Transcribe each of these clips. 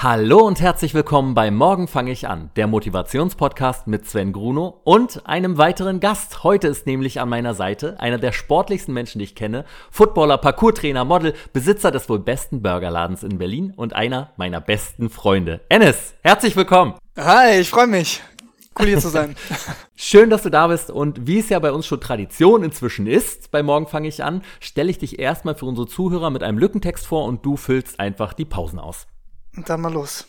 Hallo und herzlich willkommen bei Morgen fange ich an, der Motivationspodcast mit Sven Gruno und einem weiteren Gast. Heute ist nämlich an meiner Seite einer der sportlichsten Menschen, die ich kenne, Footballer, Parkourtrainer, Model, Besitzer des wohl besten Burgerladens in Berlin und einer meiner besten Freunde. Ennis, herzlich willkommen. Hi, ich freue mich. Cool hier zu sein. Schön, dass du da bist und wie es ja bei uns schon Tradition inzwischen ist, bei Morgen fange ich an, stelle ich dich erstmal für unsere Zuhörer mit einem Lückentext vor und du füllst einfach die Pausen aus. Und dann mal los.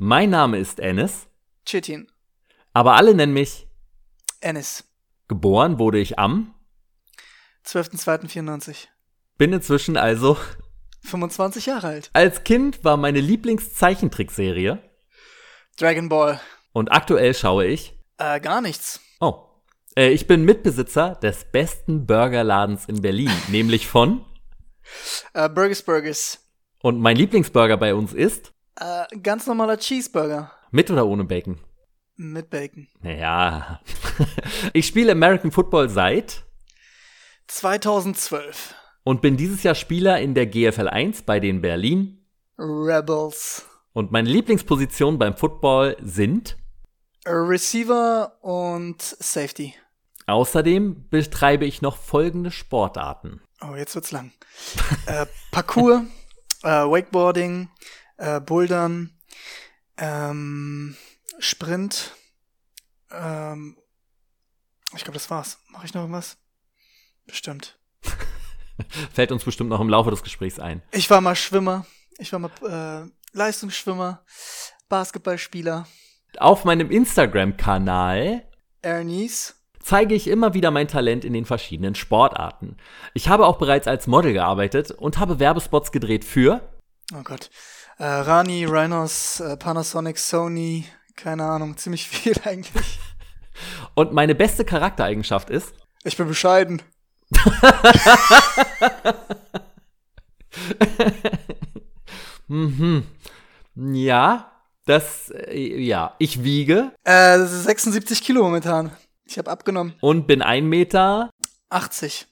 Mein Name ist Ennis, Chitin. aber alle nennen mich Ennis. geboren wurde ich am, 12.02.94. bin inzwischen also 25 Jahre alt. als Kind war meine Lieblingszeichentrickserie Dragon Ball. und aktuell schaue ich Äh, gar nichts. Oh. Äh, ich bin Mitbesitzer des besten Burgerladens in Berlin, nämlich von. Äh, Burgers Burgers. Und mein Lieblingsburger bei uns ist Äh, ganz normaler Cheeseburger. mit oder ohne Bacon. Mit Bacon. Naja. ich spiele American Football seit 2012. und bin dieses Jahr Spieler in der GFL 1 bei den Berlin. Rebels. Und meine Lieblingspositionen beim Football sind. Receiver und Safety. Außerdem betreibe ich noch folgende Sportarten. Oh, jetzt wird's lang. äh, Parkour, äh, Wakeboarding, äh, Bouldern, ähm, Sprint. Ähm, ich glaube, das war's. Mache ich noch irgendwas? Bestimmt. Fällt uns bestimmt noch im Laufe des Gesprächs ein. Ich war mal Schwimmer. Ich war mal äh, Leistungsschwimmer, Basketballspieler, Auf meinem Instagram-Kanal Ernies. zeige ich immer wieder mein Talent in den verschiedenen Sportarten. Ich habe auch bereits als Model gearbeitet und habe Werbespots gedreht für Oh Gott. Äh, Rani, Rhinos, äh, Panasonic, Sony, keine Ahnung, ziemlich viel eigentlich. und meine beste Charaktereigenschaft ist, Ich bin bescheiden. mhm, ja, das, äh, ja, ich wiege Äh, 76 Kilo momentan. Ich habe abgenommen. und bin ein Meter, 80.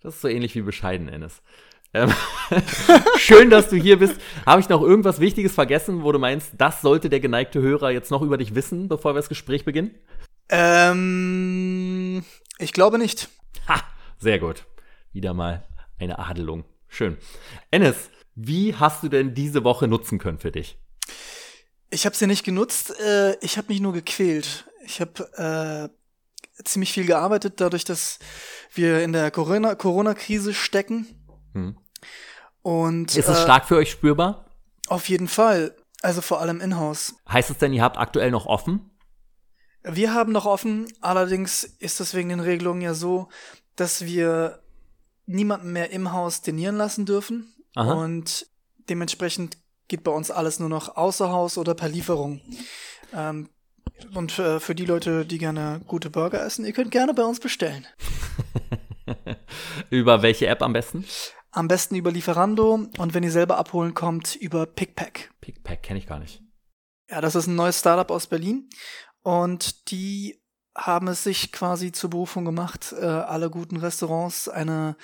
das ist so ähnlich wie bescheiden, Ennis. Ähm, Schön, dass du hier bist. Habe ich noch irgendwas Wichtiges vergessen, wo du meinst, das sollte der geneigte Hörer jetzt noch über dich wissen, bevor wir das Gespräch beginnen? Ähm, ich glaube nicht. Ha, sehr gut. Wieder mal eine Adelung. Schön. Ennis, wie hast du denn diese Woche nutzen können für dich? Ich habe sie nicht genutzt. Äh, ich habe mich nur gequält. Ich habe äh, ziemlich viel gearbeitet, dadurch, dass wir in der Corona- Corona-Krise stecken. Hm. Und Ist es äh, stark für euch spürbar? auf jeden Fall. Also vor allem in-house. Heißt es denn, ihr habt aktuell noch offen? Wir haben noch offen, allerdings ist das wegen den Regelungen ja so, dass wir niemanden mehr im Haus denieren lassen dürfen. Aha. Und dementsprechend geht bei uns alles nur noch außer Haus oder per Lieferung. Ähm, und äh, für die Leute, die gerne gute Burger essen, ihr könnt gerne bei uns bestellen. Über welche App am besten? Am besten über Lieferando und wenn ihr selber abholen kommt, über Pickpack. Pickpack kenne ich gar nicht. Ja, das ist ein neues Startup aus Berlin und die haben es sich quasi zur Berufung gemacht, äh, alle guten Restaurants eine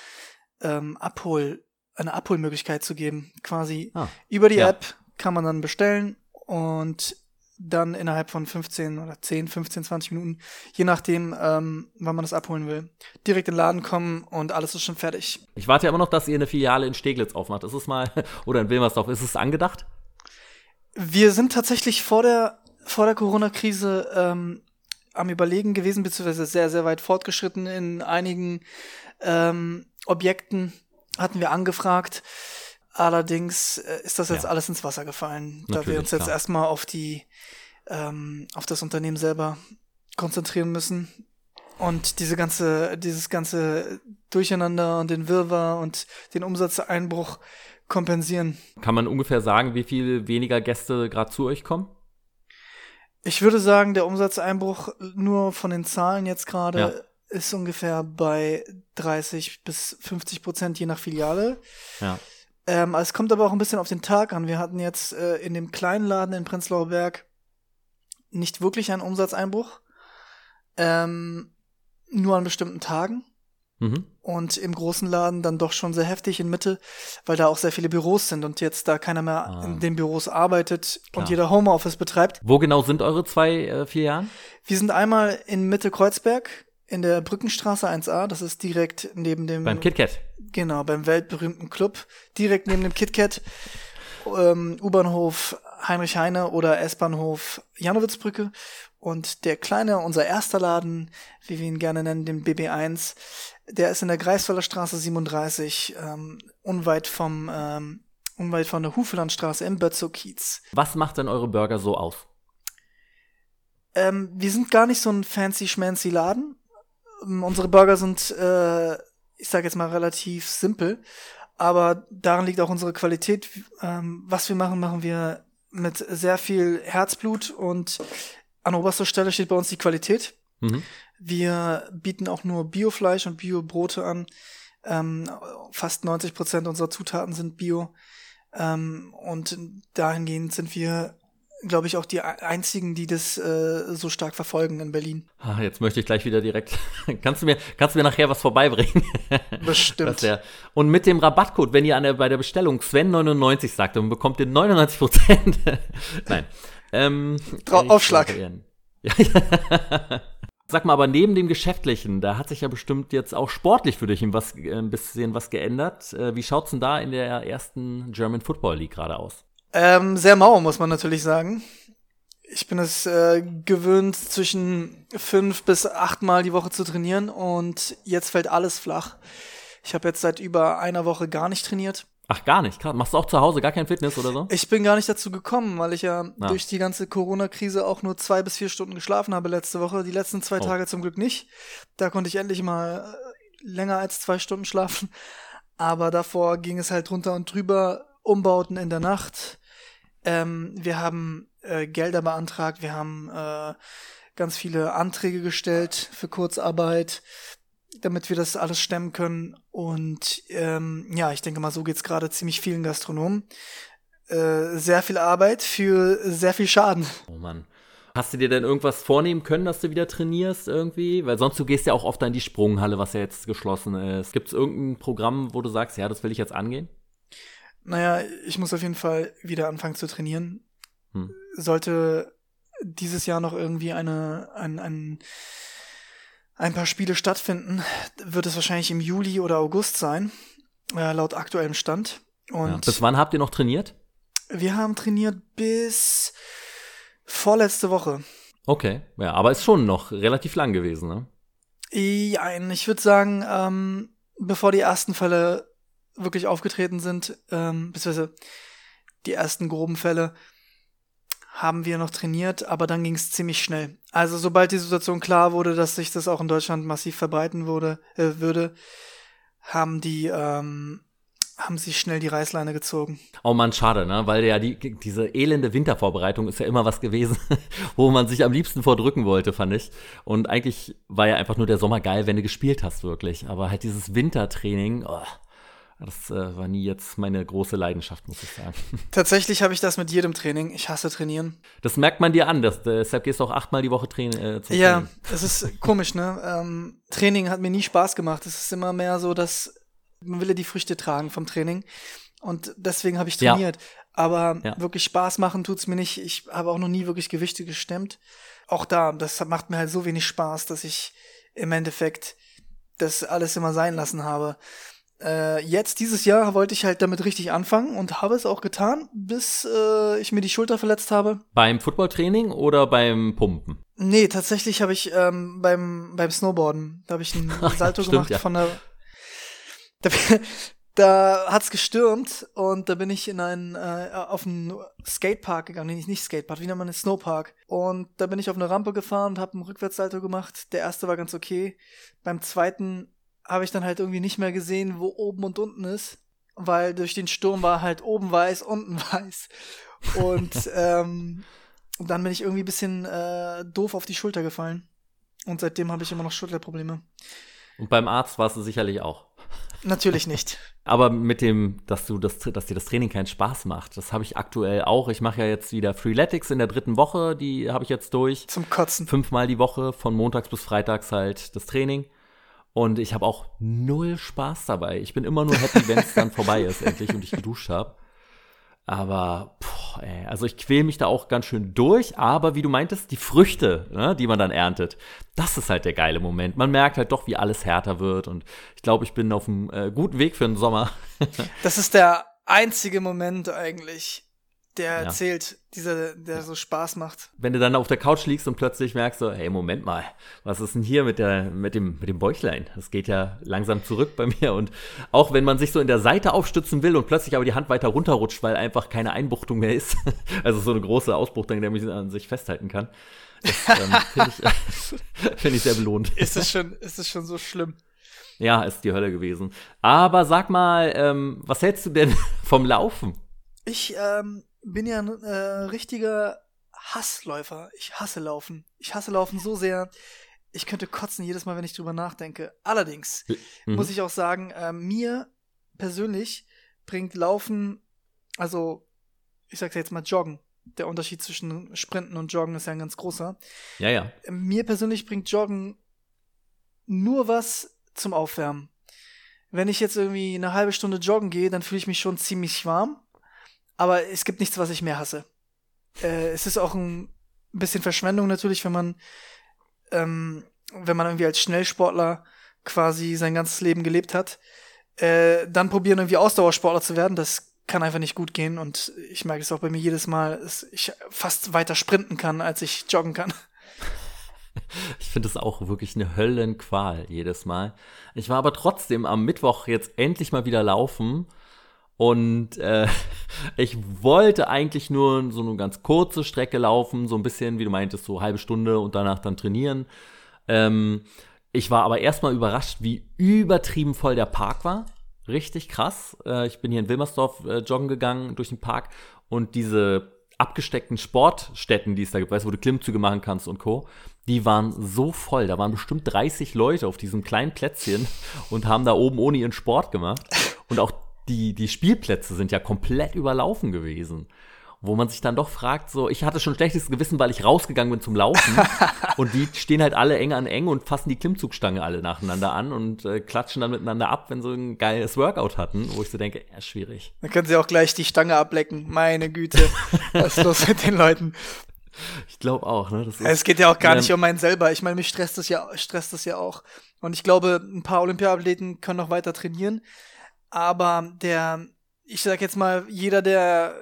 ähm, Abhol, eine Abholmöglichkeit zu geben. Quasi Ah, über die ja. App kann man dann bestellen und dann innerhalb von 15 oder 10, 15, 20 Minuten, je nachdem, ähm, wann man das abholen will, direkt in den Laden kommen und alles ist schon fertig. Ich warte ja immer noch, dass ihr eine Filiale in Steglitz aufmacht. Ist es mal, oder in Wilmersdorf, ist es angedacht? Wir sind tatsächlich vor der, vor der Corona-Krise ähm, am Überlegen gewesen, beziehungsweise sehr, sehr weit fortgeschritten in einigen ähm, Objekten hatten wir angefragt. Allerdings äh, ist das jetzt Ja. alles ins Wasser gefallen, da wir Natürlich, uns jetzt klar. erstmal auf die, ähm, auf das Unternehmen selber konzentrieren müssen und diese ganze, dieses ganze Durcheinander und den Wirrwarr und den Umsatzeinbruch kompensieren. Kann man ungefähr sagen, wie viel weniger Gäste gerade zu euch kommen? Ich würde sagen, der Umsatzeinbruch nur von den Zahlen jetzt gerade Ja. ist ungefähr bei 30 bis 50 Prozent je nach Filiale. Ja. Ähm, es kommt aber auch ein bisschen auf den Tag an. Wir hatten jetzt äh, in dem kleinen Laden in Prenzlauer Berg nicht wirklich einen Umsatzeinbruch. Ähm, nur an bestimmten Tagen. Mhm. Und im großen Laden dann doch schon sehr heftig in Mitte, weil da auch sehr viele Büros sind und jetzt da keiner mehr ah. in den Büros arbeitet Klar. und jeder Homeoffice betreibt. Wo genau sind eure zwei äh, vier Jahren? Wir sind einmal in Mitte Kreuzberg in der Brückenstraße 1a, das ist direkt neben dem beim KitKat. Genau, beim weltberühmten Club, direkt neben dem KitKat. Ähm, U-Bahnhof Heinrich Heine oder S-Bahnhof Janowitzbrücke und der kleine, unser erster Laden, wie wir ihn gerne nennen, den BB1, der ist in der Greifswalder Straße 37, ähm, unweit vom, ähm, unweit von der Hufelandstraße im Bötzow-Kiez. Was macht denn eure Burger so aus? Ähm, wir sind gar nicht so ein fancy schmancy Laden. Ähm, unsere Burger sind, äh, ich sage jetzt mal relativ simpel, aber daran liegt auch unsere Qualität. Ähm, was wir machen, machen wir mit sehr viel Herzblut und an oberster Stelle steht bei uns die Qualität. Mhm. Wir bieten auch nur Biofleisch und Biobrote an. Ähm, fast 90 Prozent unserer Zutaten sind Bio. Ähm, und dahingehend sind wir, glaube ich, auch die einzigen, die das äh, so stark verfolgen in Berlin. Ah, jetzt möchte ich gleich wieder direkt. kannst du mir, kannst du mir nachher was vorbeibringen? Bestimmt. Ja, und mit dem Rabattcode, wenn ihr an der, bei der Bestellung Sven99 sagt, dann bekommt ihr 99 Prozent. Nein. Ähm, Aufschlag. Sag mal, aber neben dem Geschäftlichen, da hat sich ja bestimmt jetzt auch sportlich für dich ein, äh, bisschen was geändert. Äh, wie schaut's denn da in der ersten German Football League gerade aus? Ähm, sehr mau, muss man natürlich sagen. Ich bin es äh, gewöhnt, zwischen fünf bis acht Mal die Woche zu trainieren und jetzt fällt alles flach. Ich habe jetzt seit über einer Woche gar nicht trainiert. Ach, gar nicht. Machst du auch zu Hause gar kein Fitness oder so? Ich bin gar nicht dazu gekommen, weil ich ja ah. durch die ganze Corona-Krise auch nur zwei bis vier Stunden geschlafen habe letzte Woche. Die letzten zwei oh. Tage zum Glück nicht. Da konnte ich endlich mal äh, länger als zwei Stunden schlafen. Aber davor ging es halt drunter und drüber. Umbauten in der Nacht. Ähm, wir haben äh, Gelder beantragt. Wir haben äh, ganz viele Anträge gestellt für Kurzarbeit damit wir das alles stemmen können. Und ähm, ja, ich denke mal, so geht's gerade ziemlich vielen Gastronomen. Äh, sehr viel Arbeit für sehr viel Schaden. Oh Mann. Hast du dir denn irgendwas vornehmen können, dass du wieder trainierst irgendwie? Weil sonst du gehst ja auch oft in die Sprunghalle, was ja jetzt geschlossen ist. Gibt es irgendein Programm, wo du sagst, ja, das will ich jetzt angehen? Naja, ich muss auf jeden Fall wieder anfangen zu trainieren. Hm. Sollte dieses Jahr noch irgendwie eine, ein, ein ein paar Spiele stattfinden, wird es wahrscheinlich im Juli oder August sein, äh, laut aktuellem Stand. Und ja. Bis wann habt ihr noch trainiert? Wir haben trainiert bis vorletzte Woche. Okay, ja, aber ist schon noch relativ lang gewesen, ne? Ja, ich würde sagen, ähm, bevor die ersten Fälle wirklich aufgetreten sind, ähm, beziehungsweise die ersten groben Fälle, haben wir noch trainiert, aber dann ging es ziemlich schnell. Also sobald die Situation klar wurde, dass sich das auch in Deutschland massiv verbreiten wurde, äh, würde, haben die ähm, haben sie schnell die Reißleine gezogen. Oh man, schade, ne? Weil ja die, diese elende Wintervorbereitung ist ja immer was gewesen, wo man sich am liebsten vordrücken wollte, fand ich. Und eigentlich war ja einfach nur der Sommer geil, wenn du gespielt hast, wirklich. Aber halt dieses Wintertraining, oh, das äh, war nie jetzt meine große Leidenschaft, muss ich sagen. Tatsächlich habe ich das mit jedem Training. Ich hasse trainieren. Das merkt man dir an. Das, deshalb gehst du auch achtmal die Woche train äh, zum ja, Training. Ja, das ist komisch, ne? Ähm, Training hat mir nie Spaß gemacht. Es ist immer mehr so, dass man will ja die Früchte tragen vom Training. Und deswegen habe ich trainiert. Ja. Aber ja. wirklich Spaß machen tut es mir nicht. Ich habe auch noch nie wirklich Gewichte gestemmt. Auch da, das macht mir halt so wenig Spaß, dass ich im Endeffekt das alles immer sein lassen habe äh, jetzt dieses Jahr wollte ich halt damit richtig anfangen und habe es auch getan, bis äh, ich mir die Schulter verletzt habe. Beim Footballtraining oder beim Pumpen? Nee, tatsächlich habe ich ähm, beim beim Snowboarden, da habe ich einen Salto Stimmt, gemacht ja. von der da, da hat's gestürmt und da bin ich in einen äh, auf einen Skatepark gegangen, nee, nicht Skatepark, wie nennt man das Snowpark und da bin ich auf eine Rampe gefahren und habe einen Rückwärtssalto gemacht. Der erste war ganz okay. Beim zweiten habe ich dann halt irgendwie nicht mehr gesehen, wo oben und unten ist, weil durch den Sturm war halt oben weiß, unten weiß. Und ähm, dann bin ich irgendwie ein bisschen äh, doof auf die Schulter gefallen. Und seitdem habe ich immer noch Schulterprobleme. Und beim Arzt warst du sicherlich auch. Natürlich nicht. Aber mit dem, dass du das, dass dir das Training keinen Spaß macht, das habe ich aktuell auch. Ich mache ja jetzt wieder Freeletics in der dritten Woche, die habe ich jetzt durch. Zum Kotzen. Fünfmal die Woche, von montags bis freitags halt das Training. Und ich habe auch null Spaß dabei. Ich bin immer nur happy, wenn es dann vorbei ist, endlich, und ich geduscht habe. Aber, boah, ey, also ich quäle mich da auch ganz schön durch, aber wie du meintest, die Früchte, ne, die man dann erntet, das ist halt der geile Moment. Man merkt halt doch, wie alles härter wird und ich glaube, ich bin auf einem äh, guten Weg für den Sommer. das ist der einzige Moment eigentlich, der ja. zählt, dieser, der so Spaß macht. Wenn du dann auf der Couch liegst und plötzlich merkst so, hey, Moment mal, was ist denn hier mit der, mit dem, mit dem Bäuchlein? Das geht ja langsam zurück bei mir und auch wenn man sich so in der Seite aufstützen will und plötzlich aber die Hand weiter runterrutscht, weil einfach keine Einbuchtung mehr ist, also so eine große Ausbuchtung, der mich an sich festhalten kann. Ähm, finde ich, find ich sehr belohnt. Ist es schon, ist es schon so schlimm? Ja, ist die Hölle gewesen. Aber sag mal, ähm, was hältst du denn vom Laufen? Ich ähm, bin ja ein äh, richtiger Hassläufer. Ich hasse Laufen. Ich hasse Laufen so sehr. Ich könnte kotzen jedes Mal, wenn ich drüber nachdenke. Allerdings mhm. muss ich auch sagen, äh, mir persönlich bringt Laufen, also ich sag's jetzt mal Joggen. Der Unterschied zwischen Sprinten und Joggen ist ja ein ganz großer. Ja, ja. Mir persönlich bringt Joggen nur was zum Aufwärmen. Wenn ich jetzt irgendwie eine halbe Stunde joggen gehe, dann fühle ich mich schon ziemlich warm. Aber es gibt nichts, was ich mehr hasse. Äh, es ist auch ein bisschen Verschwendung natürlich, wenn man, ähm, wenn man irgendwie als Schnellsportler quasi sein ganzes Leben gelebt hat. Äh, dann probieren irgendwie Ausdauersportler zu werden, das kann einfach nicht gut gehen und ich merke es auch bei mir jedes Mal, dass ich fast weiter sprinten kann, als ich joggen kann. Ich finde es auch wirklich eine Höllenqual jedes Mal. Ich war aber trotzdem am Mittwoch jetzt endlich mal wieder laufen und äh, ich wollte eigentlich nur so eine ganz kurze Strecke laufen, so ein bisschen, wie du meintest, so halbe Stunde und danach dann trainieren. Ähm, ich war aber erstmal überrascht, wie übertrieben voll der Park war. Richtig krass. Äh, ich bin hier in Wilmersdorf äh, joggen gegangen durch den Park und diese abgesteckten Sportstätten, die es da gibt, weißt, wo du Klimmzüge machen kannst und Co., die waren so voll. Da waren bestimmt 30 Leute auf diesem kleinen Plätzchen und haben da oben ohne ihren Sport gemacht. Und auch die, die Spielplätze sind ja komplett überlaufen gewesen. Wo man sich dann doch fragt, so, ich hatte schon schlechtes Gewissen, weil ich rausgegangen bin zum Laufen. und die stehen halt alle eng an eng und fassen die Klimmzugstange alle nacheinander an und äh, klatschen dann miteinander ab, wenn sie ein geiles Workout hatten, wo ich so denke, ja, schwierig. Dann können sie auch gleich die Stange ablecken. Meine Güte, was ist los mit den Leuten? Ich glaube auch, ne? Ist, es geht ja auch gar nicht um meinen selber. Ich meine, mich stresst das ja, stresst das ja auch. Und ich glaube, ein paar Olympiathleten können noch weiter trainieren aber der, ich sag jetzt mal, jeder, der,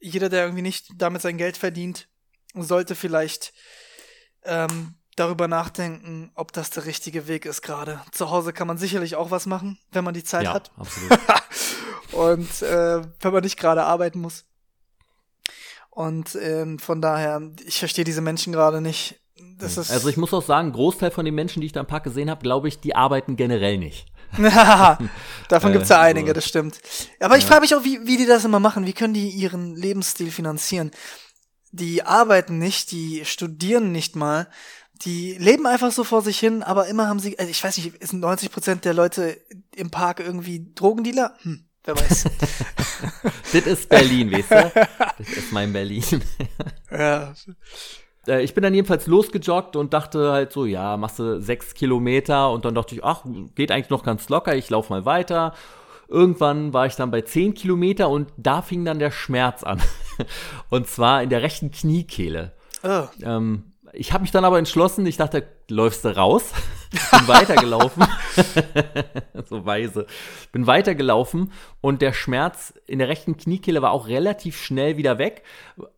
jeder, der irgendwie nicht damit sein Geld verdient, sollte vielleicht ähm, darüber nachdenken, ob das der richtige Weg ist gerade. Zu Hause kann man sicherlich auch was machen, wenn man die Zeit ja, hat. Absolut. Und äh, wenn man nicht gerade arbeiten muss. Und ähm, von daher, ich verstehe diese Menschen gerade nicht. Das ist also ich muss auch sagen, Großteil von den Menschen, die ich da im Park gesehen habe, glaube ich, die arbeiten generell nicht. Davon gibt's ja äh, einige, das stimmt. Aber ich frage mich auch, wie, wie die das immer machen. Wie können die ihren Lebensstil finanzieren? Die arbeiten nicht, die studieren nicht mal. Die leben einfach so vor sich hin, aber immer haben sie, also ich weiß nicht, sind 90 Prozent der Leute im Park irgendwie Drogendealer? Hm, wer weiß. das ist Berlin, weißt du? Das ist mein Berlin. ja. Äh, ich bin dann jedenfalls losgejoggt und dachte halt so, ja, machst du sechs Kilometer und dann dachte ich, ach, geht eigentlich noch ganz locker, ich laufe mal weiter. Irgendwann war ich dann bei zehn Kilometer und da fing dann der Schmerz an. und zwar in der rechten Kniekehle. Oh. Ähm, ich habe mich dann aber entschlossen, ich dachte, läufst du raus? Bin weitergelaufen. so weise. Bin weitergelaufen und der Schmerz in der rechten Kniekehle war auch relativ schnell wieder weg.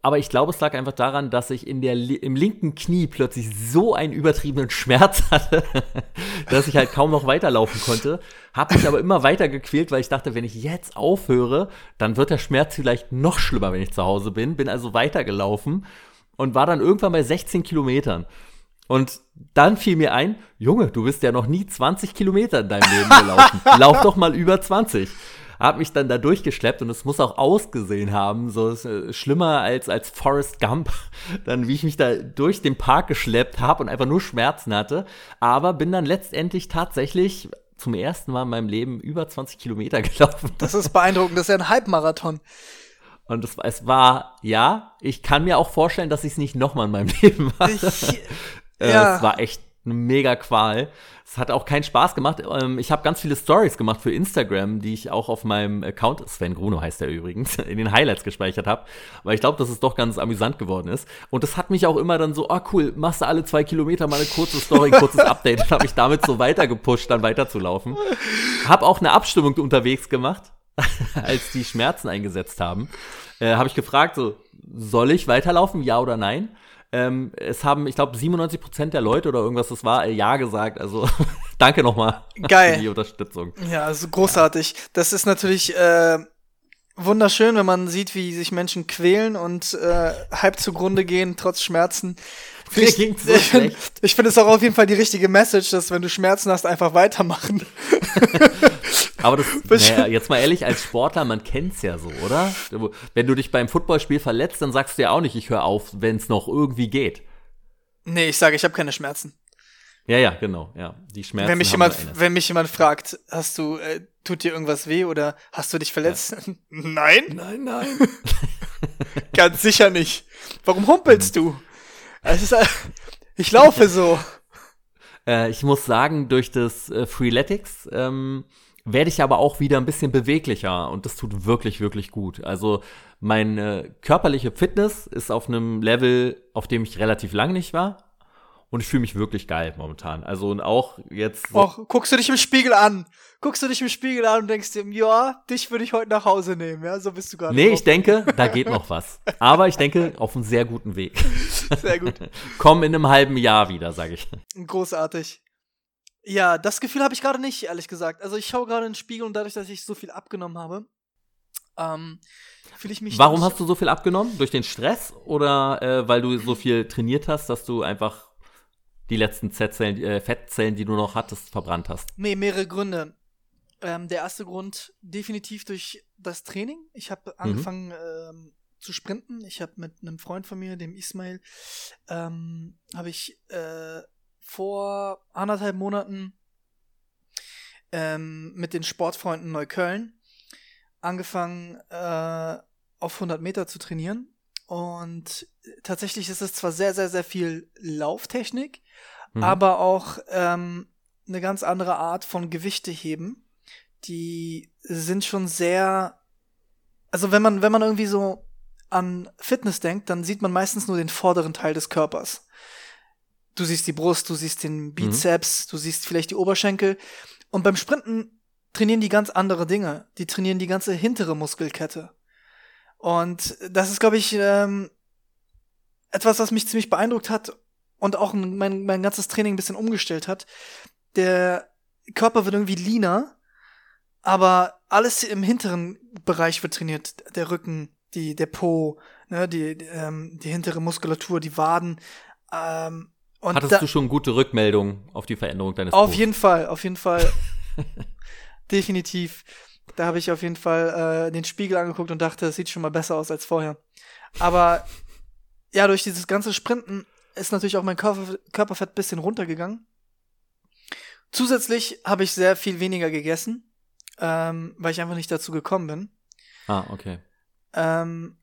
Aber ich glaube, es lag einfach daran, dass ich in der, im linken Knie plötzlich so einen übertriebenen Schmerz hatte, dass ich halt kaum noch weiterlaufen konnte. Hab mich aber immer weiter gequält, weil ich dachte, wenn ich jetzt aufhöre, dann wird der Schmerz vielleicht noch schlimmer, wenn ich zu Hause bin. Bin also weitergelaufen und war dann irgendwann bei 16 Kilometern. Und dann fiel mir ein, Junge, du bist ja noch nie 20 Kilometer in deinem Leben gelaufen. Lauf doch mal über 20. Hab mich dann da durchgeschleppt und es muss auch ausgesehen haben, so äh, schlimmer als als Forrest Gump, dann wie ich mich da durch den Park geschleppt habe und einfach nur Schmerzen hatte, aber bin dann letztendlich tatsächlich zum ersten Mal in meinem Leben über 20 Kilometer gelaufen. Das ist beeindruckend, das ist ja ein Halbmarathon. Und es, es war, ja, ich kann mir auch vorstellen, dass ich es nicht nochmal in meinem Leben mache. Ich, äh, ja. Es war echt eine mega Qual. Es hat auch keinen Spaß gemacht. Ähm, ich habe ganz viele Stories gemacht für Instagram, die ich auch auf meinem Account, Sven Gruno heißt der übrigens, in den Highlights gespeichert habe, weil ich glaube, dass es doch ganz amüsant geworden ist. Und das hat mich auch immer dann so, ah oh, cool, machst du alle zwei Kilometer mal eine kurze Story, ein kurzes Update. Und habe ich damit so weiter gepusht, dann weiterzulaufen. Hab auch eine Abstimmung unterwegs gemacht, als die Schmerzen eingesetzt haben. Äh, habe ich gefragt, so, soll ich weiterlaufen, ja oder nein? Ähm, es haben, ich glaube, 97 Prozent der Leute oder irgendwas, das war, äh, ja gesagt. Also danke nochmal Geil. für die Unterstützung. Ja, also großartig. Das ist natürlich äh, wunderschön, wenn man sieht, wie sich Menschen quälen und äh, halb zugrunde gehen, trotz Schmerzen. Mir ich ging's so ich finde schlecht. find es auch auf jeden Fall die richtige Message, dass wenn du Schmerzen hast, einfach weitermachen. Aber das, naja, jetzt mal ehrlich, als Sportler, man kennt's ja so, oder? Wenn du dich beim Footballspiel verletzt, dann sagst du ja auch nicht, ich höre auf, wenn es noch irgendwie geht. Nee, ich sage, ich habe keine Schmerzen. Ja, ja, genau, ja. Die Schmerzen wenn mich jemand, wenn mich jemand fragt, hast du, äh, tut dir irgendwas weh oder hast du dich verletzt? Nein, Nein, nein. ganz sicher nicht. Warum humpelst du? Es ist, äh, ich laufe so. Äh, ich muss sagen, durch das äh, Freeletics ähm, werde ich aber auch wieder ein bisschen beweglicher und das tut wirklich, wirklich gut. Also meine körperliche Fitness ist auf einem Level, auf dem ich relativ lang nicht war. Und ich fühle mich wirklich geil momentan. Also und auch jetzt. So, Och, guckst du dich im Spiegel an. Guckst du dich im Spiegel an und denkst dir, ja, dich würde ich heute nach Hause nehmen, ja, so bist du gerade. nee, drauf. ich denke, da geht noch was. Aber ich denke, auf einem sehr guten Weg. Sehr gut. Komm in einem halben Jahr wieder, sage ich. Großartig. Ja, das Gefühl habe ich gerade nicht, ehrlich gesagt. Also ich schaue gerade in den Spiegel und dadurch, dass ich so viel abgenommen habe, ähm, fühle ich mich. Warum hast du so viel abgenommen? Durch den Stress oder äh, weil du so viel trainiert hast, dass du einfach die letzten Z-Zellen, äh, Fettzellen, die du noch hattest, verbrannt hast? Nee, mehrere Gründe. Ähm, der erste Grund definitiv durch das Training. Ich habe angefangen ähm, zu sprinten. Ich habe mit einem Freund von mir, dem Ismail, ähm, habe ich äh, vor anderthalb Monaten ähm, mit den Sportfreunden Neukölln angefangen äh, auf 100 Meter zu trainieren. Und tatsächlich ist es zwar sehr, sehr, sehr viel Lauftechnik, Mhm. aber auch ähm, eine ganz andere Art von Gewichte heben. Die sind schon sehr, also wenn man, wenn man irgendwie so an Fitness denkt, dann sieht man meistens nur den vorderen Teil des Körpers. Du siehst die Brust, du siehst den Bizeps, du siehst vielleicht die Oberschenkel. Und beim Sprinten trainieren die ganz andere Dinge. Die trainieren die ganze hintere Muskelkette. Und das ist, glaube ich, ähm, etwas, was mich ziemlich beeindruckt hat und auch ein- mein, mein ganzes Training ein bisschen umgestellt hat. Der Körper wird irgendwie leaner, aber alles im hinteren Bereich wird trainiert. Der Rücken, die, der Po, ne, die, die, ähm, die hintere Muskulatur, die Waden. Ähm, und Hattest da, du schon gute Rückmeldungen auf die Veränderung deines auf Posts? jeden Fall, auf jeden Fall. Definitiv. Da habe ich auf jeden Fall äh, den Spiegel angeguckt und dachte, es sieht schon mal besser aus als vorher. Aber ja, durch dieses ganze Sprinten ist natürlich auch mein Körper, Körperfett ein bisschen runtergegangen. Zusätzlich habe ich sehr viel weniger gegessen, ähm, weil ich einfach nicht dazu gekommen bin. Ah, okay. Ähm,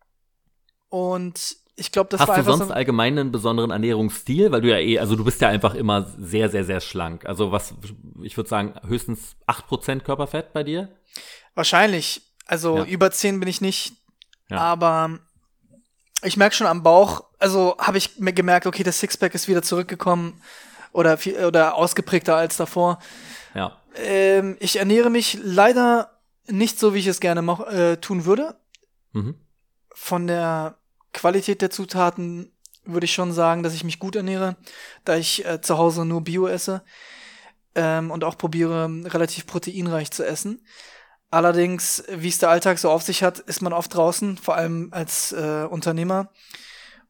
und ich glaube, das Hast war du sonst so. allgemein einen besonderen Ernährungsstil? Weil du ja eh, also du bist ja einfach immer sehr, sehr, sehr schlank. Also was, ich würde sagen, höchstens 8% Körperfett bei dir? Wahrscheinlich. Also Ja. über 10 bin ich nicht. Ja. Aber ich merke schon am Bauch, also habe ich mir gemerkt, okay, das Sixpack ist wieder zurückgekommen oder, viel, oder ausgeprägter als davor. Ja. Ähm, ich ernähre mich leider nicht so, wie ich es gerne mach, äh, tun würde. Mhm. Von der Qualität der Zutaten würde ich schon sagen, dass ich mich gut ernähre, da ich äh, zu Hause nur Bio esse ähm, und auch probiere, relativ proteinreich zu essen. Allerdings, wie es der Alltag so auf sich hat, ist man oft draußen, vor allem als äh, Unternehmer.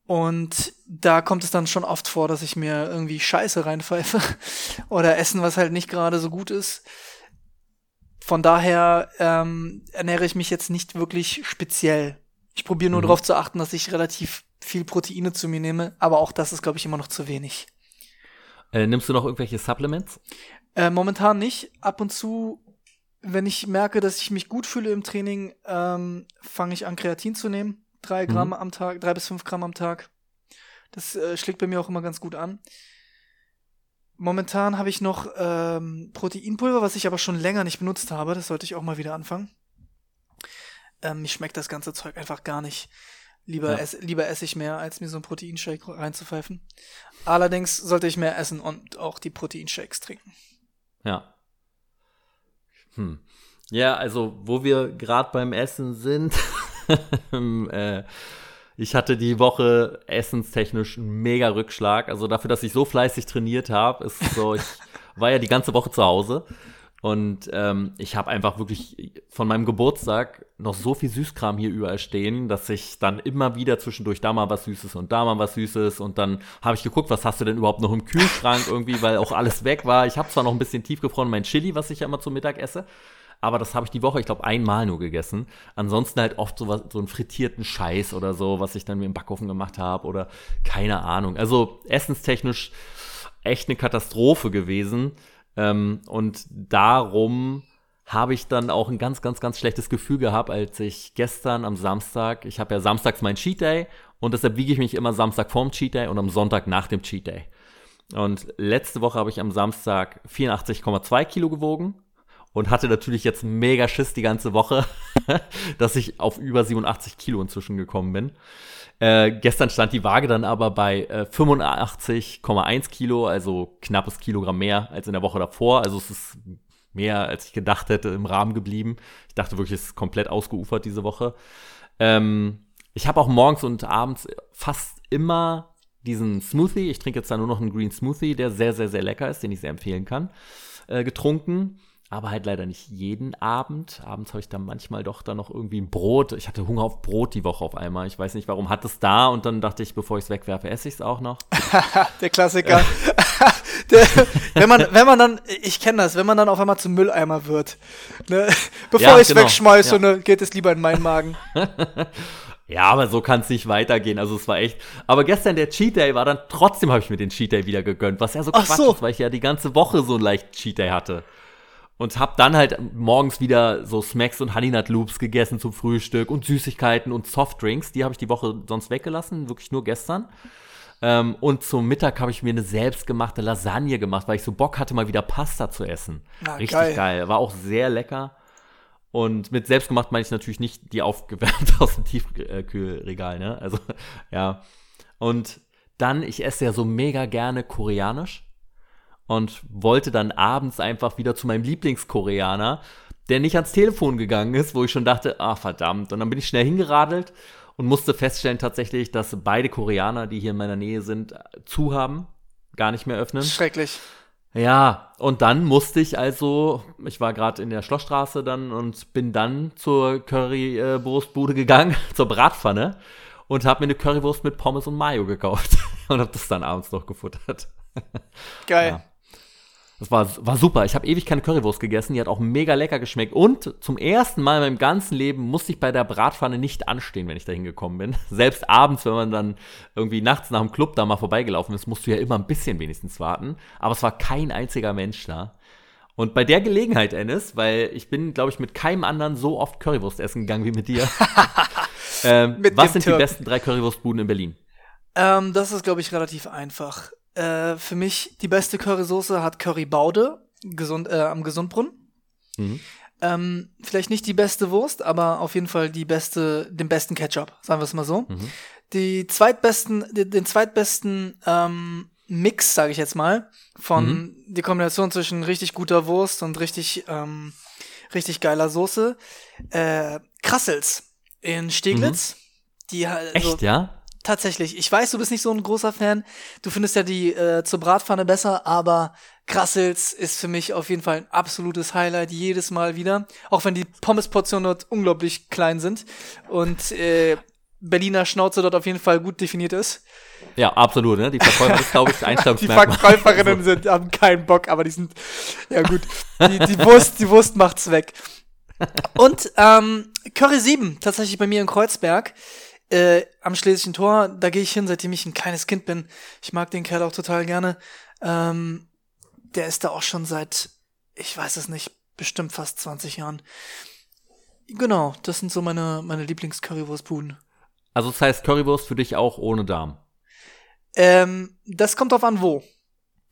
Und da kommt es dann schon oft vor, dass ich mir irgendwie Scheiße reinpfeife oder essen, was halt nicht gerade so gut ist. Von daher ähm, ernähre ich mich jetzt nicht wirklich speziell. Ich probiere nur Mhm. darauf zu achten, dass ich relativ viel Proteine zu mir nehme, aber auch das ist, glaube ich, immer noch zu wenig. Äh, nimmst du noch irgendwelche Supplements? Äh, momentan nicht. Ab und zu, wenn ich merke, dass ich mich gut fühle im Training, ähm, fange ich an, Kreatin zu nehmen. Drei Mhm. Gramm am Tag, drei bis fünf Gramm am Tag. Das äh, schlägt bei mir auch immer ganz gut an. momentan habe ich noch ähm, Proteinpulver, was ich aber schon länger nicht benutzt habe. Das sollte ich auch mal wieder anfangen. Ähm, mir schmeckt das ganze Zeug einfach gar nicht. Lieber, ja. ess, lieber esse ich mehr, als mir so ein Proteinshake reinzupfeifen. Allerdings sollte ich mehr essen und auch die Proteinshakes trinken. Ja. Hm. Ja, also wo wir gerade beim Essen sind, äh, ich hatte die Woche essenstechnisch einen mega Rückschlag. Also dafür, dass ich so fleißig trainiert habe, ist so, ich war ja die ganze Woche zu Hause. Und ähm, ich habe einfach wirklich von meinem Geburtstag noch so viel Süßkram hier überall stehen, dass ich dann immer wieder zwischendurch da mal was Süßes und da mal was Süßes und dann habe ich geguckt, was hast du denn überhaupt noch im Kühlschrank irgendwie, weil auch alles weg war. Ich habe zwar noch ein bisschen tiefgefroren mein Chili, was ich ja immer zum Mittag esse, aber das habe ich die Woche, ich glaube, einmal nur gegessen. Ansonsten halt oft so, was, so einen frittierten Scheiß oder so, was ich dann mir im Backofen gemacht habe oder keine Ahnung. Also essenstechnisch echt eine Katastrophe gewesen. Ähm, und darum habe ich dann auch ein ganz, ganz, ganz schlechtes Gefühl gehabt, als ich gestern am Samstag, ich habe ja samstags mein Cheat Day und deshalb wiege ich mich immer Samstag vorm Cheat Day und am Sonntag nach dem Cheat Day. Und letzte Woche habe ich am Samstag 84,2 Kilo gewogen und hatte natürlich jetzt mega Schiss die ganze Woche, dass ich auf über 87 Kilo inzwischen gekommen bin. Äh, gestern stand die Waage dann aber bei äh, 85,1 Kilo, also knappes Kilogramm mehr als in der Woche davor. Also es ist mehr, als ich gedacht hätte, im Rahmen geblieben. Ich dachte wirklich, es ist komplett ausgeufert diese Woche. Ähm, ich habe auch morgens und abends fast immer diesen Smoothie. Ich trinke jetzt da nur noch einen Green Smoothie, der sehr, sehr, sehr lecker ist, den ich sehr empfehlen kann, äh, getrunken aber halt leider nicht jeden Abend. Abends habe ich dann manchmal doch dann noch irgendwie ein Brot. Ich hatte Hunger auf Brot die Woche auf einmal. Ich weiß nicht warum. Hat es da und dann dachte ich, bevor ich es wegwerfe, esse ich es auch noch. Der Klassiker. Der, wenn man, wenn man dann, ich kenne das, wenn man dann auf einmal zum Mülleimer wird. Ne? Bevor ja, ich es genau. wegschmeiße, ja. ne, geht es lieber in meinen Magen. Ja, aber so kann es nicht weitergehen. Also es war echt. Aber gestern der Cheat Day war dann trotzdem habe ich mir den Cheat Day wieder gegönnt, was ja so Quatsch so. ist, weil ich ja die ganze Woche so einen leichten Cheat Day hatte und hab dann halt morgens wieder so Smacks und Honey Nut Loops gegessen zum Frühstück und Süßigkeiten und Softdrinks. Die habe ich die Woche sonst weggelassen, wirklich nur gestern. Ähm, und zum Mittag habe ich mir eine selbstgemachte Lasagne gemacht, weil ich so Bock hatte, mal wieder Pasta zu essen. Na, Richtig geil. geil. War auch sehr lecker. Und mit selbstgemacht meine ich natürlich nicht die aufgewärmt aus dem Tiefkühlregal, ne? Also, ja. Und dann, ich esse ja so mega gerne koreanisch und wollte dann abends einfach wieder zu meinem Lieblingskoreaner, der nicht ans Telefon gegangen ist, wo ich schon dachte, ah verdammt. Und dann bin ich schnell hingeradelt und musste feststellen tatsächlich, dass beide Koreaner, die hier in meiner Nähe sind, zu haben, gar nicht mehr öffnen. Schrecklich. Ja, und dann musste ich also, ich war gerade in der Schlossstraße dann und bin dann zur Currywurstbude gegangen, zur Bratpfanne und habe mir eine Currywurst mit Pommes und Mayo gekauft und habe das dann abends noch gefuttert. Geil. Ja. Das war, war super. Ich habe ewig keine Currywurst gegessen. Die hat auch mega lecker geschmeckt. Und zum ersten Mal in meinem ganzen Leben musste ich bei der Bratpfanne nicht anstehen, wenn ich da hingekommen bin. Selbst abends, wenn man dann irgendwie nachts nach dem Club da mal vorbeigelaufen ist, musst du ja immer ein bisschen wenigstens warten. Aber es war kein einziger Mensch da. Und bei der Gelegenheit, Ennis, weil ich bin, glaube ich, mit keinem anderen so oft Currywurst essen gegangen wie mit dir. ähm, mit was sind Türken. die besten drei Currywurstbuden in Berlin? Ähm, das ist, glaube ich, relativ einfach. Äh, für mich die beste Currysoße hat Currybaude gesund, äh, am Gesundbrunnen. Mhm. Ähm, vielleicht nicht die beste Wurst, aber auf jeden Fall die beste, den besten Ketchup, sagen wir es mal so. Mhm. Die zweitbesten, den, den zweitbesten ähm, Mix, sage ich jetzt mal, von mhm. die Kombination zwischen richtig guter Wurst und richtig, ähm, richtig geiler Soße. Äh, Krassels in Steglitz. Mhm. Die also, Echt, ja? Tatsächlich. Ich weiß, du bist nicht so ein großer Fan. Du findest ja die äh, zur Bratpfanne besser, aber Krassels ist für mich auf jeden Fall ein absolutes Highlight jedes Mal wieder. Auch wenn die Pommesportionen dort unglaublich klein sind und äh, Berliner Schnauze dort auf jeden Fall gut definiert ist. Ja, absolut. Ne? Die Verkäufer ist, glaube ich. Die Verkäuferinnen sind, haben keinen Bock, aber die sind, ja gut, die, die, Wurst, die Wurst macht's weg. Und ähm, Curry 7, tatsächlich bei mir in Kreuzberg äh, am Schlesischen Tor, da gehe ich hin, seitdem ich ein kleines Kind bin. Ich mag den Kerl auch total gerne. Ähm, der ist da auch schon seit, ich weiß es nicht, bestimmt fast 20 Jahren. Genau, das sind so meine, meine Lieblings-Currywurstbuden. Also das heißt Currywurst für dich auch ohne Darm? Ähm, das kommt drauf an, wo.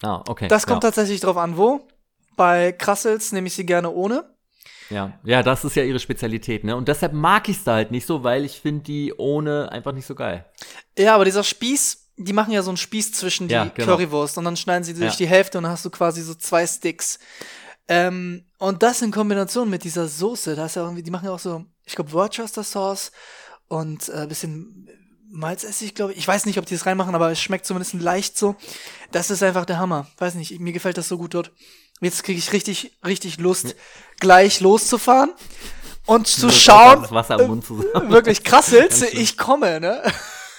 Ah, okay. Das kommt ja. tatsächlich drauf an, wo. Bei Krassels nehme ich sie gerne ohne. Ja, ja, das ist ja ihre Spezialität, ne? Und deshalb mag ich es da halt nicht so, weil ich finde die ohne einfach nicht so geil. Ja, aber dieser Spieß, die machen ja so einen Spieß zwischen die Ja, genau. Currywurst und dann schneiden sie durch Ja. die Hälfte und dann hast du quasi so zwei Sticks. Ähm, und das in Kombination mit dieser Soße, da ist ja irgendwie, die machen ja auch so, ich glaube, Worcester Sauce und äh, bisschen Malzessig, glaube ich. Ich weiß nicht, ob die es reinmachen, aber es schmeckt zumindest leicht so. Das ist einfach der Hammer. Weiß nicht, mir gefällt das so gut dort. Jetzt kriege ich richtig, richtig Lust, gleich loszufahren und zu schauen, Das Wasser im Mund zusammen. wirklich krasselt, ich komme, ne?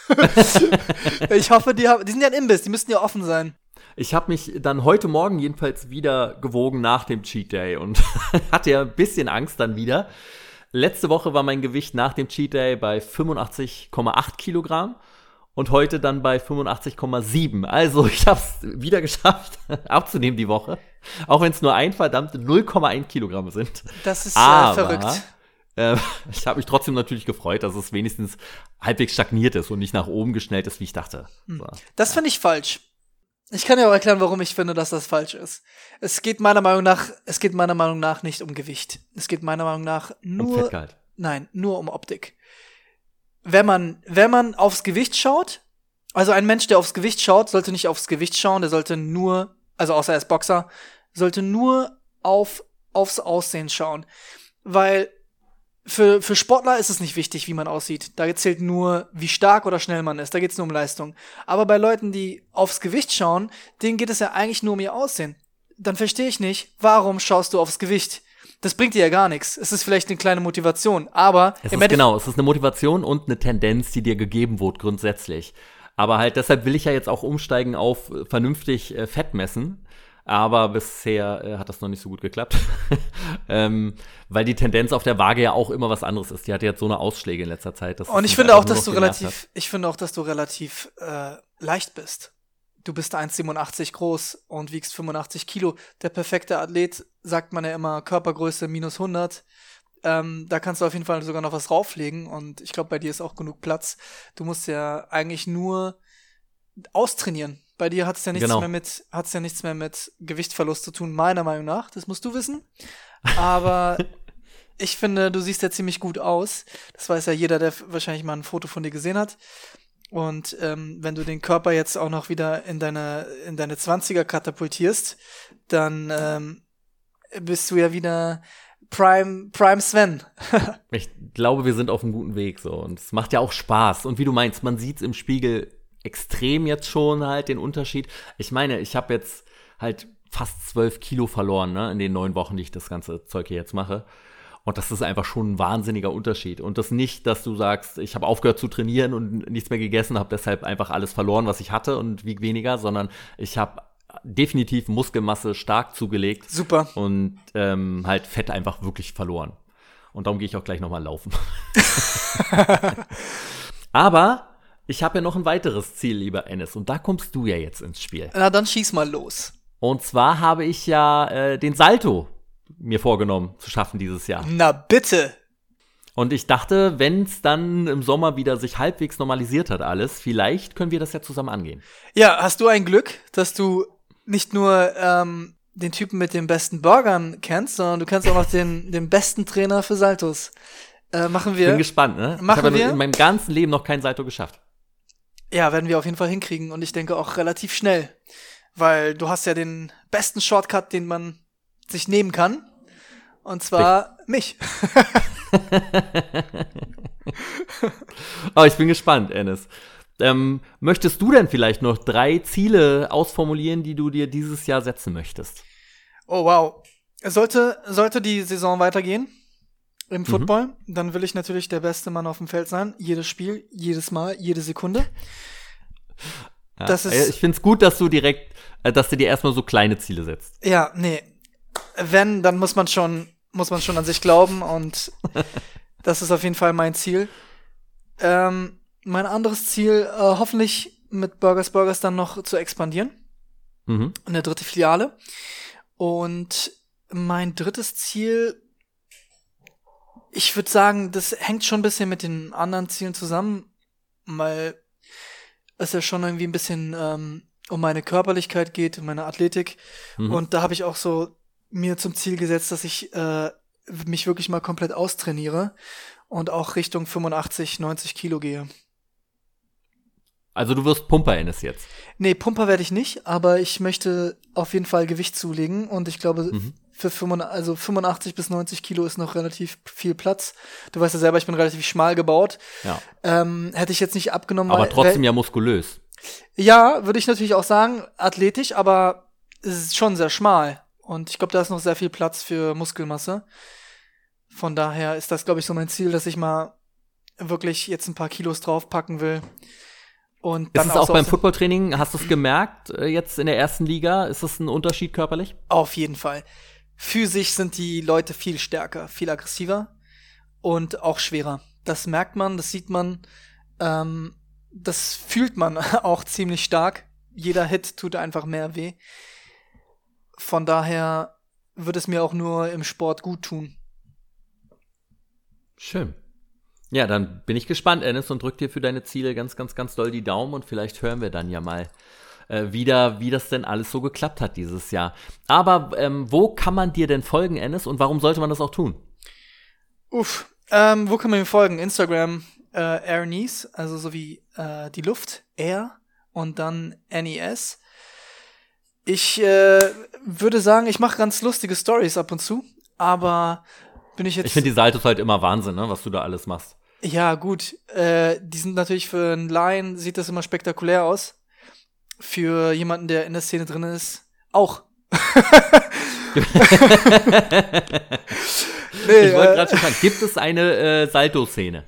ich hoffe, die, haben, die sind ja ein Imbiss, die müssten ja offen sein. Ich habe mich dann heute Morgen jedenfalls wieder gewogen nach dem Cheat Day und hatte ja ein bisschen Angst dann wieder. Letzte Woche war mein Gewicht nach dem Cheat Day bei 85,8 Kilogramm und heute dann bei 85,7. Also ich habe es wieder geschafft, abzunehmen die Woche. Auch wenn es nur ein verdammte 0,1 Kilogramm sind. Das ist äh, Aber verrückt. äh, ich habe mich trotzdem natürlich gefreut, dass es wenigstens halbwegs stagniert ist und nicht nach oben geschnellt ist, wie ich dachte. Hm. So. Das finde ich falsch. Ich kann ja auch erklären, warum ich finde, dass das falsch ist. Es geht meiner Meinung nach, es geht meiner Meinung nach nicht um Gewicht. Es geht meiner Meinung nach nur, Fettgehalt. nein, nur um Optik. Wenn man, wenn man aufs Gewicht schaut, also ein Mensch, der aufs Gewicht schaut, sollte nicht aufs Gewicht schauen, der sollte nur, also außer er ist Boxer, sollte nur auf, aufs Aussehen schauen. Weil für, für Sportler ist es nicht wichtig, wie man aussieht. Da zählt nur, wie stark oder schnell man ist. Da geht es nur um Leistung. Aber bei Leuten, die aufs Gewicht schauen, denen geht es ja eigentlich nur um ihr Aussehen. Dann verstehe ich nicht, warum schaust du aufs Gewicht? Das bringt dir ja gar nichts. Es ist vielleicht eine kleine Motivation, aber Es ist genau, es ist eine Motivation und eine Tendenz, die dir gegeben wurde grundsätzlich. Aber halt deshalb will ich ja jetzt auch umsteigen auf äh, vernünftig äh, Fett messen. Aber bisher äh, hat das noch nicht so gut geklappt. ähm, weil die Tendenz auf der Waage ja auch immer was anderes ist. Die hatte jetzt so eine Ausschläge in letzter Zeit. Und ich finde auch, dass du relativ, ich finde auch, dass du relativ äh, leicht bist. Du bist 1,87 groß und wiegst 85 Kilo. Der perfekte Athlet, sagt man ja immer, Körpergröße minus 100. Ähm, da kannst du auf jeden Fall sogar noch was rauflegen und ich glaube, bei dir ist auch genug Platz. Du musst ja eigentlich nur austrainieren. Bei dir hat es ja nichts Genau. mehr mit, hat's ja nichts mehr mit Gewichtsverlust zu tun, meiner Meinung nach. Das musst du wissen. Aber ich finde, du siehst ja ziemlich gut aus. Das weiß ja jeder, der wahrscheinlich mal ein Foto von dir gesehen hat. Und ähm, wenn du den Körper jetzt auch noch wieder in deine, in deine 20er katapultierst, dann ähm, bist du ja wieder Prime, Prime Sven. Ich glaube, wir sind auf einem guten Weg so und es macht ja auch Spaß. Und wie du meinst, man sieht im Spiegel extrem jetzt schon halt den Unterschied. Ich meine, ich habe jetzt halt fast zwölf Kilo verloren, ne, in den neun Wochen, die ich das ganze Zeug hier jetzt mache. Und das ist einfach schon ein wahnsinniger Unterschied. Und das nicht, dass du sagst, ich habe aufgehört zu trainieren und nichts mehr gegessen, habe deshalb einfach alles verloren, was ich hatte und wieg weniger, sondern ich habe definitiv Muskelmasse stark zugelegt Super. und ähm, halt Fett einfach wirklich verloren. Und darum gehe ich auch gleich nochmal laufen. Aber ich habe ja noch ein weiteres Ziel, lieber Ennis, und da kommst du ja jetzt ins Spiel. Na, dann schieß mal los. Und zwar habe ich ja äh, den Salto mir vorgenommen zu schaffen dieses Jahr. Na bitte. Und ich dachte, wenn es dann im Sommer wieder sich halbwegs normalisiert hat alles, vielleicht können wir das ja zusammen angehen. Ja, hast du ein Glück, dass du nicht nur ähm, den Typen mit den besten Burgern kennst, sondern du kennst auch noch den, den besten Trainer für Saltos. Äh, machen Bin wir. gespannt, ne? Machen ich habe in meinem ganzen Leben noch keinen Salto geschafft. Ja, werden wir auf jeden Fall hinkriegen und ich denke auch relativ schnell. Weil du hast ja den besten Shortcut, den man sich nehmen kann. Und zwar mich. Aber Oh, ich bin gespannt, Ennis. Ähm, möchtest du denn vielleicht noch drei Ziele ausformulieren, die du dir dieses Jahr setzen möchtest? Oh wow. Sollte, sollte die Saison weitergehen im Football, dann will ich natürlich der beste Mann auf dem Feld sein. Jedes Spiel, jedes Mal, jede Sekunde. Ja, Das ist- äh, ich finde es gut, dass du direkt, äh, dass du dir erstmal so kleine Ziele setzt. Ja, nee. Wenn, dann muss man schon, muss man schon an sich glauben und das ist auf jeden Fall mein Ziel. Ähm, mein anderes Ziel, äh, hoffentlich mit Burgers Burgers dann noch zu expandieren. Mhm. Eine dritte Filiale. Und mein drittes Ziel, ich würde sagen, das hängt schon ein bisschen mit den anderen Zielen zusammen, weil es ja schon irgendwie ein bisschen ähm, um meine Körperlichkeit geht, um meine Athletik. Mhm. Und da habe ich auch so mir zum Ziel gesetzt, dass ich äh, mich wirklich mal komplett austrainiere und auch Richtung 85, 90 Kilo gehe. Also du wirst Pumper Ennis jetzt. Nee, Pumper werde ich nicht, aber ich möchte auf jeden Fall Gewicht zulegen und ich glaube, Mhm. Für 85, also 85 bis 90 Kilo ist noch relativ viel Platz. Du weißt ja selber, ich bin relativ schmal gebaut. Ja. Ähm, hätte ich jetzt nicht abgenommen. Aber weil- trotzdem ja muskulös. Ja, würde ich natürlich auch sagen, athletisch, aber es ist schon sehr schmal. Und ich glaube, da ist noch sehr viel Platz für Muskelmasse. Von daher ist das, glaube ich, so mein Ziel, dass ich mal wirklich jetzt ein paar Kilos draufpacken will. Und Ist dann es auch so beim Footballtraining, hast du es gemerkt, äh, jetzt in der ersten Liga? Ist das ein Unterschied körperlich? Auf jeden Fall. Physisch sind die Leute viel stärker, viel aggressiver und auch schwerer. Das merkt man, das sieht man, ähm, das fühlt man auch ziemlich stark. Jeder Hit tut einfach mehr weh. Von daher wird es mir auch nur im Sport gut tun. Schön. Ja, dann bin ich gespannt, Ennis, und drück dir für deine Ziele ganz, ganz, ganz doll die Daumen und vielleicht hören wir dann ja mal äh, wieder, wie das denn alles so geklappt hat dieses Jahr. Aber ähm, wo kann man dir denn folgen, Ennis, und warum sollte man das auch tun? Uff. Ähm, wo kann man mir folgen? Instagram, äh, Air Nies, also so wie äh, die Luft, Air und dann NES. Ich äh, würde sagen, ich mache ganz lustige Stories ab und zu, aber bin ich jetzt. Ich finde die Saltos halt immer Wahnsinn, ne, was du da alles machst. ja, gut. Äh, die sind natürlich für einen Laien, sieht das immer spektakulär aus. Für jemanden, der in der Szene drin ist, auch. Nee, ich wollte äh, gerade schon fragen, gibt es eine äh, Salto-Szene?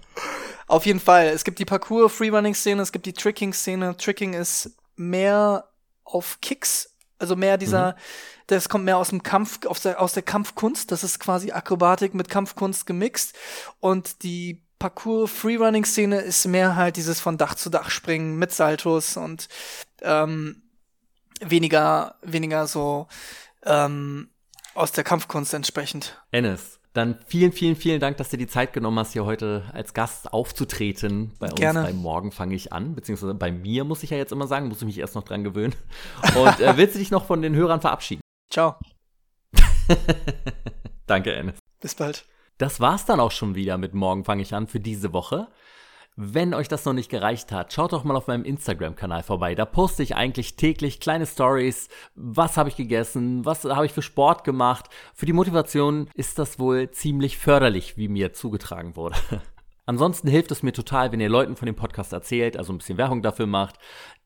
Auf jeden Fall. Es gibt die Parkour-Freerunning-Szene, es gibt die Tricking-Szene. Tricking ist mehr auf Kicks, also mehr dieser, das kommt mehr aus dem Kampf, aus der, aus der Kampfkunst. Das ist quasi Akrobatik mit Kampfkunst gemixt. Und die Parkour-Freerunning-Szene ist mehr halt dieses von Dach zu Dach springen mit Saltos und ähm, weniger, weniger so ähm, aus der Kampfkunst entsprechend. Ennis, dann vielen, vielen, vielen Dank, dass du die Zeit genommen hast, hier heute als Gast aufzutreten. Bei uns Gerne. beim Morgen fange ich an, beziehungsweise bei mir muss ich ja jetzt immer sagen, muss ich mich erst noch dran gewöhnen. Und äh, willst du dich noch von den Hörern verabschieden? Ciao. Danke, Ennis. Bis bald. Das war's dann auch schon wieder mit Morgen fange ich an für diese Woche. Wenn euch das noch nicht gereicht hat, schaut doch mal auf meinem Instagram-Kanal vorbei. Da poste ich eigentlich täglich kleine Stories. Was habe ich gegessen? Was habe ich für Sport gemacht? Für die Motivation ist das wohl ziemlich förderlich, wie mir zugetragen wurde. Ansonsten hilft es mir total, wenn ihr Leuten von dem Podcast erzählt, also ein bisschen Werbung dafür macht,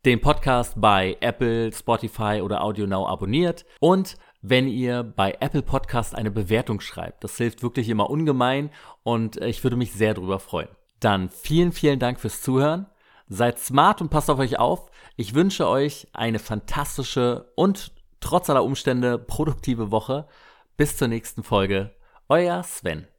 den Podcast bei Apple, Spotify oder AudioNow abonniert und wenn ihr bei Apple Podcast eine Bewertung schreibt. Das hilft wirklich immer ungemein und äh, ich würde mich sehr darüber freuen. Dann vielen, vielen Dank fürs Zuhören. Seid smart und passt auf euch auf. Ich wünsche euch eine fantastische und trotz aller Umstände produktive Woche. Bis zur nächsten Folge. Euer Sven.